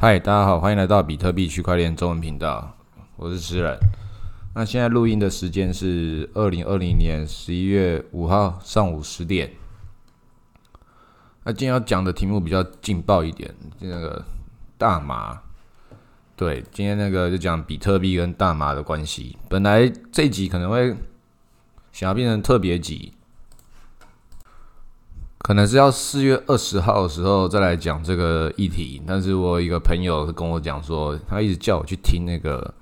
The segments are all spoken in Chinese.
嗨，大家好，欢迎来到比特币区块链中文频道，我是诗人。那现在录音的时间是二零二零年十一月五号上午十点。那今天要讲的题目比较劲爆一点，那个大麻。对，今天那个就讲比特币跟大麻的关系。本来这集可能会想要变成特别集。可能是要四月二十号的时候再来讲这个议题，但是我一个朋友跟我讲说，他一直叫我去听那个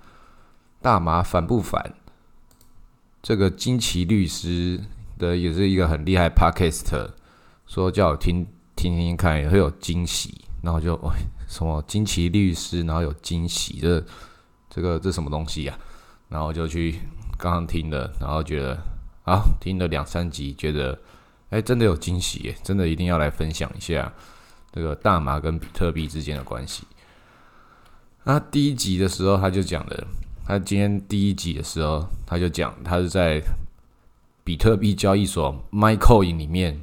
大麻反不反，这个金奇律师的也是一个很厉害 podcast，说叫我听听听看，也会有惊喜，然后就哦什么金奇律师，然后有惊喜，这这个这什么东西呀？然后就去刚刚听了，然后觉得啊听了两三集，觉得。哎，真的有惊喜耶！真的一定要来分享一下这个大麻跟比特币之间的关系。那第一集的时候他就讲了，他今天第一集的时候他就讲，他是在比特币交易所 MyCoin 里面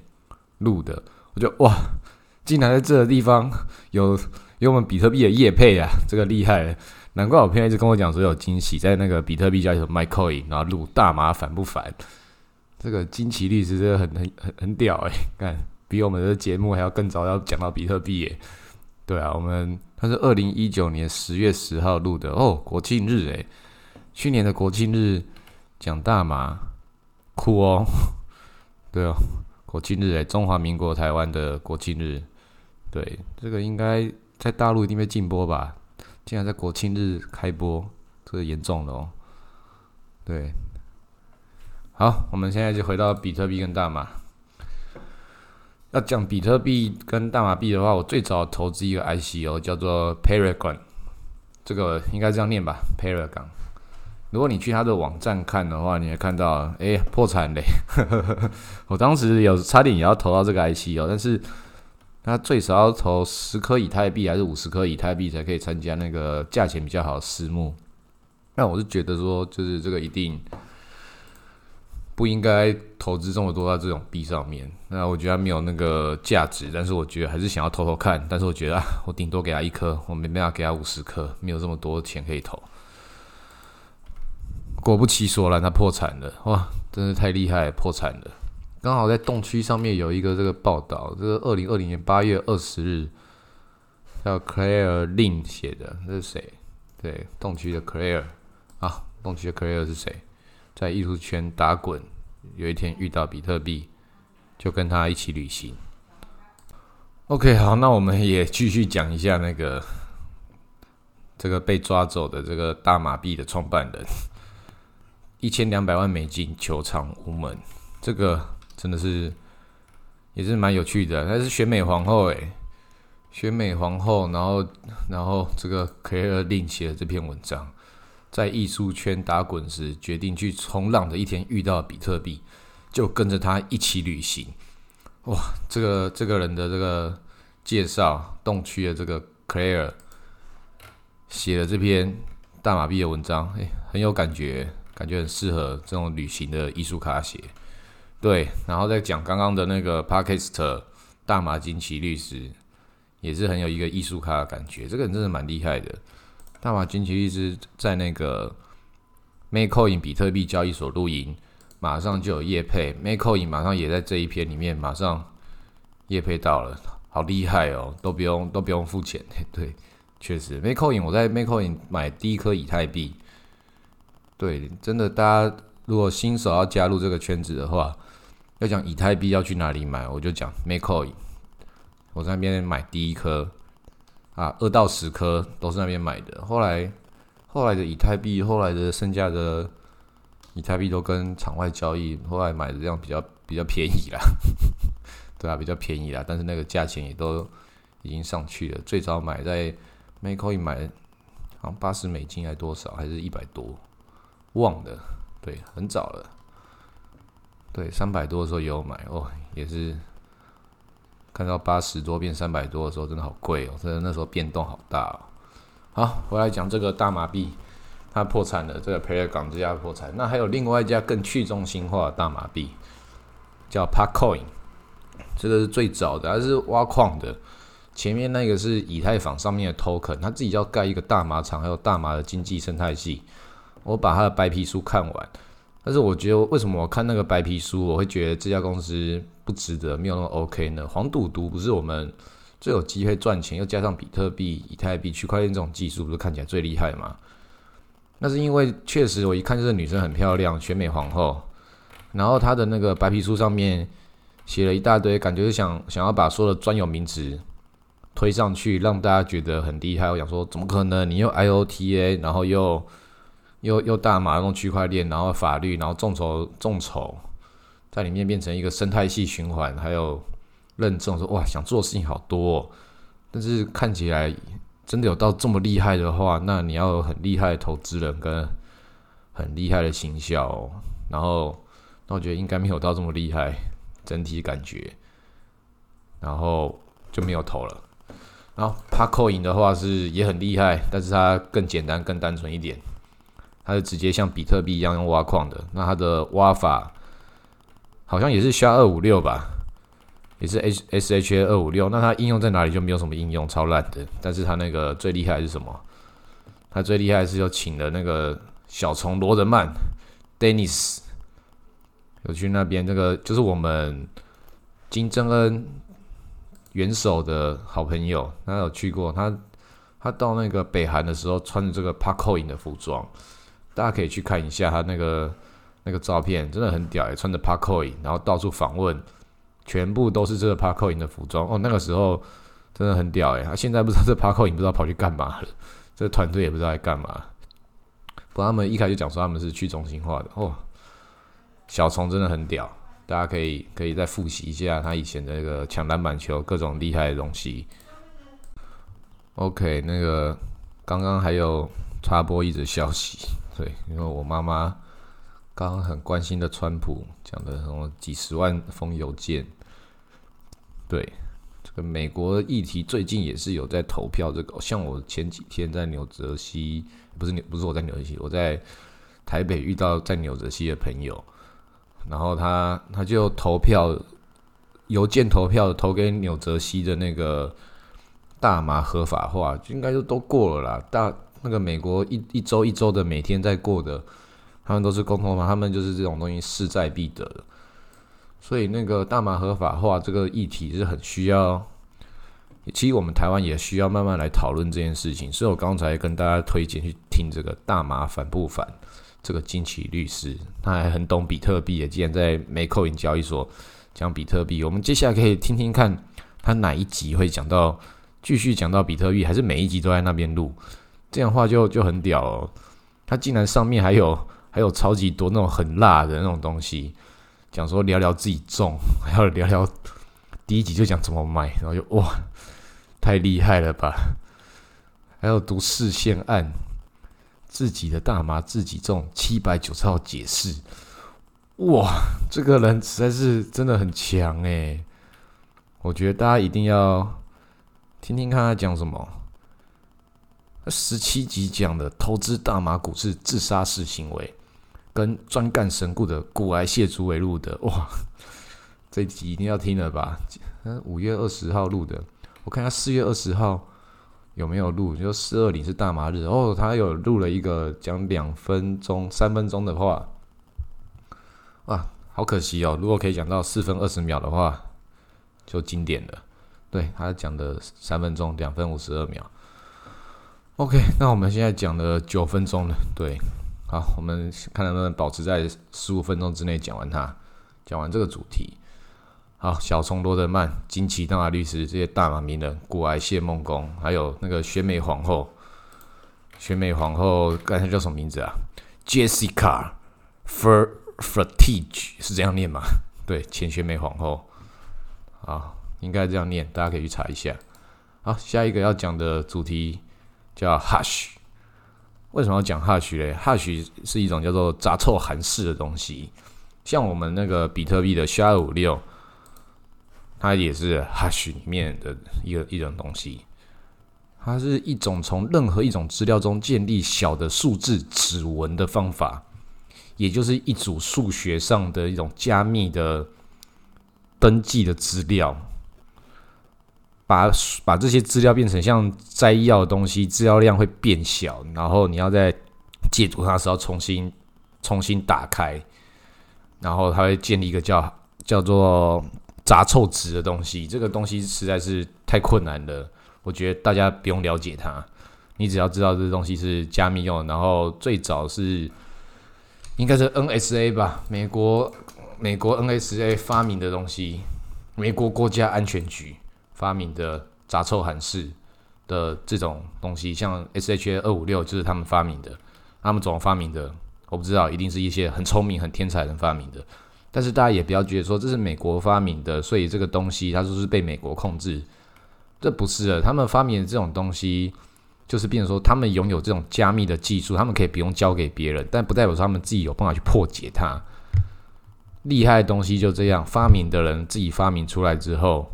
录的。我就哇，竟然在这个地方有有我们比特币的业配啊，这个厉害！难怪我朋友一直跟我讲说有惊喜，在那个比特币交易所 MyCoin，然后录大麻烦不烦？这个金奇律师真的很很很很屌哎，看比我们的节目还要更早要讲到比特币耶。对啊，我们他是二零一九年十月十号录的哦，国庆日哎，去年的国庆日讲大麻，酷哦。对哦，国庆日哎，中华民国台湾的国庆日，对，这个应该在大陆一定会禁播吧？竟然在国庆日开播，这个严重了哦。对。好，我们现在就回到比特币跟大麻。要讲比特币跟大麻币的话，我最早投资一个 ICO 叫做 Paragon，这个应该这样念吧，Paragon。如果你去他的网站看的话，你会看到，哎，破产嘞！我当时有差点也要投到这个 ICO，但是他最少要投十颗以太币还是五十颗以太币才可以参加那个价钱比较好的私募。那我是觉得说，就是这个一定。不应该投资这么多在这种币上面，那我觉得没有那个价值。但是我觉得还是想要偷偷看。但是我觉得啊，我顶多给他一颗，我没办法给他五十颗，没有这么多钱可以投。果不其然，他破产了，哇，真是太厉害，破产了。刚好在洞区上面有一个这个报道，这个二零二零年八月二十日，叫 Claire Lin 写的，这是谁？对，洞区的 Claire 啊，洞区的 Claire 是谁？在艺术圈打滚，有一天遇到比特币，就跟他一起旅行。OK，好，那我们也继续讲一下那个这个被抓走的这个大马币的创办人，一千两百万美金球场无门，这个真的是也是蛮有趣的。他是选美皇后诶，选美皇后，然后然后这个 Claire Lin 写的这篇文章。在艺术圈打滚时，决定去冲浪的一天遇到比特币，就跟着他一起旅行。哇，这个这个人的这个介绍，洞区的这个 Clare 写了这篇大马币的文章，哎，很有感觉，感觉很适合这种旅行的艺术卡写。对，然后再讲刚刚的那个 Parkist 大马金奇律师，也是很有一个艺术卡的感觉。这个人真的蛮厉害的。大马金奇一直在那个 Makecoin 比特币交易所录音，马上就有业配，Makecoin 马上也在这一篇里面马上业配到了，好厉害哦，都不用都不用付钱，对，确实 Makecoin 我在 Makecoin 买第一颗以太币，对，真的大家如果新手要加入这个圈子的话，要讲以太币要去哪里买，我就讲 Makecoin，我在那边买第一颗。啊，二到十颗都是那边买的。后来，后来的以太币，后来的剩下的以太币都跟场外交易，后来买的这样比较比较便宜啦，对啊，比较便宜啦。但是那个价钱也都已经上去了。最早买在 Makecoin 买，好像八十美金还多少，还是一百多，忘了。对，很早了。对，三百多的时候也有买哦，也是。看到八十多变三百多的时候，真的好贵哦！真的那时候变动好大哦。好，回来讲这个大麻币，它破产了。这个 p a y 港这家破产，那还有另外一家更去中心化的大麻币，叫 Parkcoin。这个是最早的，它是挖矿的。前面那个是以太坊上面的 token，他自己要盖一个大麻厂，还有大麻的经济生态系。我把他的白皮书看完，但是我觉得为什么我看那个白皮书，我会觉得这家公司不值得，没有那么 OK 呢？黄赌毒不是我们最有机会赚钱，又加上比特币、以太币、区块链这种技术，不是看起来最厉害吗？那是因为确实我一看这个女生很漂亮，选美皇后，然后她的那个白皮书上面写了一大堆，感觉是想想要把所有的专有名词推上去，让大家觉得很厉害。我想说，怎么可能？你又 IOTA，然后又又又大麻弄区块链，然后法律，然后众筹众筹，在里面变成一个生态系循环，还有认证，说哇，想做的事情好多，哦但是看起来真的有到这么厉害的话，那你要有很厉害的投资人跟很厉害的行销，然后那我觉得应该没有到这么厉害，整体感觉，然后就没有投了。然后 Parkoin 的话是也很厉害，但是它更简单、更单纯一点。它是直接像比特币一样用挖矿的，那它的挖法好像也是 SHA 二五六吧，也是 H S H A 二五六。那它应用在哪里就没有什么应用，超烂的。但是它那个最厉害是什么？它最厉害是又请了那个小虫罗德曼 Dennis，有去那边，这个就是我们金正恩元首的好朋友，他有去过，他他到那个北韩的时候穿着这个 Parkoin 的服装。大家可以去看一下他那个那个照片，真的很屌诶，穿着 Parkoin，然后到处访问，全部都是这个 Parkoin 的服装哦。那个时候真的很屌诶，他现在不知道 这 Parkoin 不知道跑去干嘛了，这团队也不知道在干嘛。不过他们一开始讲说他们是去中心化的哦。小虫真的很屌，大家可以可以再复习一下他以前的那个抢篮板球各种厉害的东西。OK，那个刚刚还有插播一则消息。对，因为我妈妈刚刚很关心的川普讲的什么几十万封邮件，对这个美国议题最近也是有在投票。这个像我前几天在纽泽西，不是纽不是我在纽泽西，我在台北遇到在纽泽西的朋友，然后他他就投票邮件投票投给纽泽西的那个大麻合法化，应该就都过了啦，大。那个美国一一周一周的每天在过的，他们都是共同嘛，他们就是这种东西势在必得的。所以那个大麻合法化这个议题是很需要，其实我们台湾也需要慢慢来讨论这件事情。所以我刚才跟大家推荐去听这个大麻反不反这个金奇律师，他还很懂比特币，也竟然在美扣银交易所讲比特币，我们接下来可以听听看他哪一集会讲到，继续讲到比特币，还是每一集都在那边录。这样话就就很屌哦，他竟然上面还有还有超级多那种很辣的那种东西，讲说聊聊自己种，还要聊聊第一集就讲怎么买，然后就哇，太厉害了吧！还有读视线案，自己的大麻自己种，七百九十号解释，哇，这个人实在是真的很强诶。我觉得大家一定要听听看他讲什么。十七集讲的投资大麻股是自杀式行为，跟专干神故的骨癌谢主伟录的哇，这集一定要听了吧？嗯，五月二十号录的，我看下四月二十号有没有录？就四二零是大麻日哦，他有录了一个讲两分钟、三分钟的话，哇，好可惜哦！如果可以讲到四分二十秒的话，就经典了。对他讲的三分钟，两分五十二秒。OK，那我们现在讲了九分钟了，对，好，我们看能不能保持在十五分钟之内讲完它，讲完这个主题。好，小虫罗德曼、金奇大律师这些大马名人，古埃谢梦工，还有那个选美皇后，选美皇后刚才叫什么名字啊？Jessica Fer Fertige 是这样念吗？对，前选美皇后，啊，应该这样念，大家可以去查一下。好，下一个要讲的主题。叫 Hush，为什么要讲 Hush 嘞？Hush 是一种叫做杂凑函式的东西，像我们那个比特币的 SHA 五六，它也是 Hush 里面的一个一种东西。它是一种从任何一种资料中建立小的数字指纹的方法，也就是一组数学上的一种加密的登记的资料。把把这些资料变成像摘要的东西，资料量会变小，然后你要在解读它的时候重新重新打开，然后它会建立一个叫叫做杂凑值的东西。这个东西实在是太困难了，我觉得大家不用了解它，你只要知道这东西是加密用，然后最早是应该是 NSA 吧，美国美国 NSA 发明的东西，美国国家安全局。发明的杂凑函式的这种东西，像 SHA 二五六就是他们发明的。他们怎么发明的？我不知道，一定是一些很聪明、很天才人发明的。但是大家也不要觉得说这是美国发明的，所以这个东西它就是被美国控制。这不是的，他们发明的这种东西，就是变成说他们拥有这种加密的技术，他们可以不用交给别人，但不代表说他们自己有办法去破解它。厉害的东西就这样，发明的人自己发明出来之后。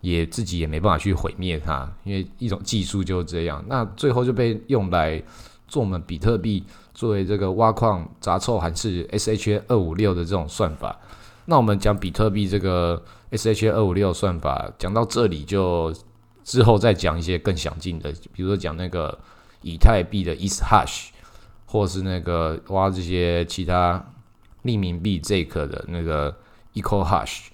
也自己也没办法去毁灭它，因为一种技术就是这样。那最后就被用来做我们比特币作为这个挖矿杂凑函式 SHA 二五六的这种算法。那我们讲比特币这个 SHA 二五六算法讲到这里，就之后再讲一些更详尽的，比如说讲那个以太币的 ETH Hash，或是那个挖这些其他匿名币 z a k 的那个 Eco Hash，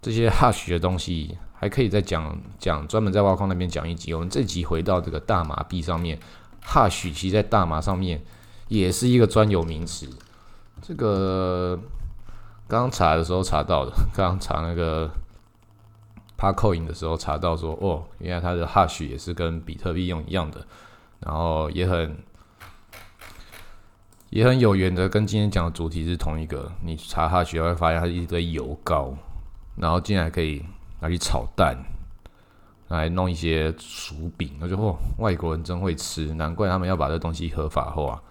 这些 Hash 的东西。还可以再讲讲，专门在挖矿那边讲一集。我们这集回到这个大麻币上面，hash 其实在大麻上面也是一个专有名词。这个刚刚查的时候查到的，刚刚查那个 Parcoin 的时候查到说，哦，原来它的 hash 也是跟比特币用一样的，然后也很也很有缘的，跟今天讲的主题是同一个。你查 hash 会发现它是一堆油膏，然后竟然可以。拿去炒蛋，来弄一些薯饼，我就哦，外国人真会吃，难怪他们要把这东西合法化，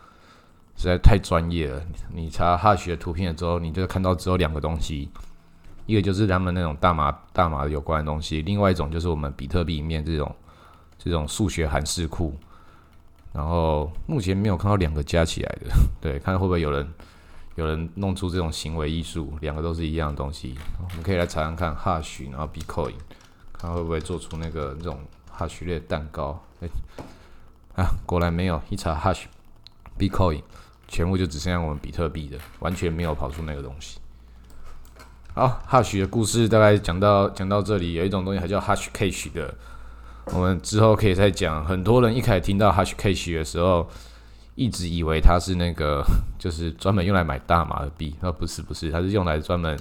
实在太专业了。你查哈学图片之后，你就看到只有两个东西，一个就是他们那种大麻大麻有关的东西，另外一种就是我们比特币里面这种这种数学函式库。然后目前没有看到两个加起来的，对，看会不会有人。有人弄出这种行为艺术，两个都是一样的东西，我们可以来查查看，Hash，然后 Bitcoin，看会不会做出那个这种 Hash 类蛋糕。哎，啊，果然没有，一查 Hash，Bitcoin，全部就只剩下我们比特币的，完全没有跑出那个东西。好，Hash 的故事大概讲到讲到这里，有一种东西还叫 Hash Cash 的，我们之后可以再讲。很多人一开始听到 Hash Cash 的时候，一直以为它是那个，就是专门用来买大麻的币，那不是不是，它是用来专门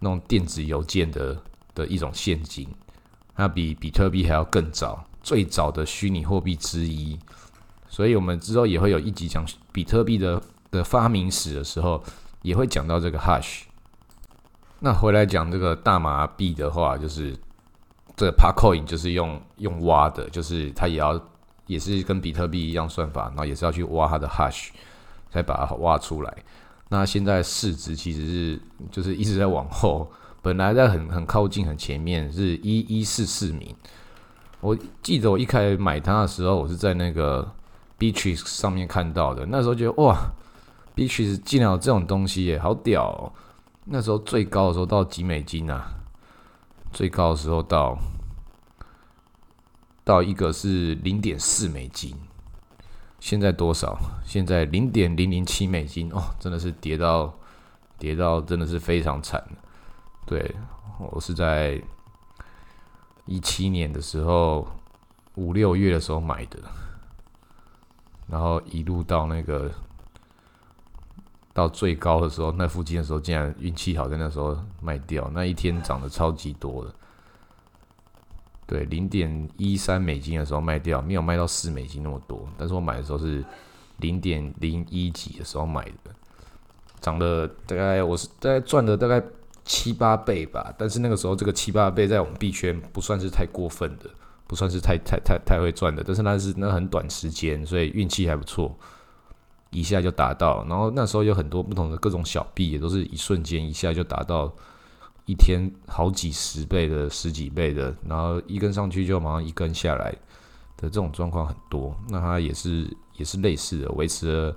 弄电子邮件的的一种现金，它比比特币还要更早，最早的虚拟货币之一。所以我们之后也会有一集讲比特币的的发明史的时候，也会讲到这个 hash。那回来讲这个大麻币的话，就是这个 Parcoin 就是用用挖的，就是它也要。也是跟比特币一样算法，然后也是要去挖它的 hash，才把它挖出来。那现在市值其实是就是一直在往后，本来在很很靠近很前面是一一四四名。我记得我一开始买它的时候，我是在那个 b e a c h e s 上面看到的，那时候觉得哇 b e a c h e s 竟然有这种东西耶，好屌！哦那时候最高的时候到几美金啊？最高的时候到。到一个是零点四美金，现在多少？现在零点零零七美金哦，真的是跌到跌到真的是非常惨。对我是在一七年的时候五六月的时候买的，然后一路到那个到最高的时候，那附近的时候，竟然运气好，在那时候卖掉，那一天涨得超级多的。对，零点一三美金的时候卖掉，没有卖到四美金那么多。但是我买的时候是零点零一几的时候买的，涨了大概我是大概赚了大概七八倍吧。但是那个时候这个七八倍在我们币圈不算是太过分的，不算是太太太太会赚的。但是那是那很短时间，所以运气还不错，一下就达到。然后那时候有很多不同的各种小币，也都是一瞬间一下就达到。一天好几十倍的、十几倍的，然后一根上去就马上一根下来的这种状况很多。那它也是也是类似的，维持了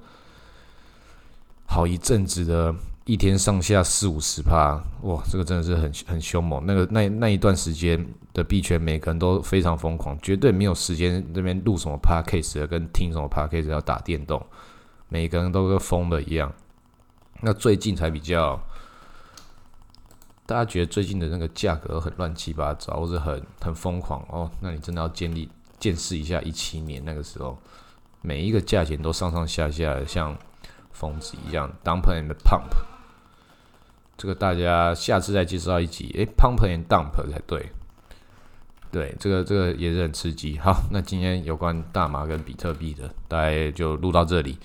好一阵子的一天上下四五十趴，哇，这个真的是很很凶猛。那个那那一段时间的币圈，每个人都非常疯狂，绝对没有时间这边录什么 podcast 跟听什么 podcast 要打电动，每个人都跟疯了一样。那最近才比较，大家觉得最近的那个价格很乱七八糟，或者很很疯狂哦。那你真的要建立见识一下一七年那个时候，每一个价钱都上上下下的，像疯子一样，dump and pump。这个大家下次再介绍一集，诶 p u m p and dump 才对。对，这个这个也是很刺激。好，那今天有关大麻跟比特币的，大概就录到这里。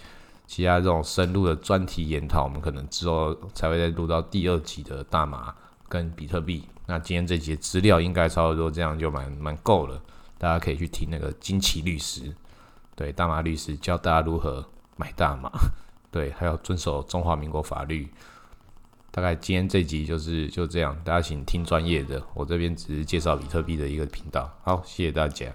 其他这种深入的专题研讨，我们可能之后才会再录到第二集的大麻跟比特币。那今天这节资料应该差不多这样就蛮蛮够了，大家可以去听那个金奇律师，对大麻律师教大家如何买大麻，对，还有遵守中华民国法律。大概今天这集就是就这样，大家请听专业的，我这边只是介绍比特币的一个频道。好，谢谢大家。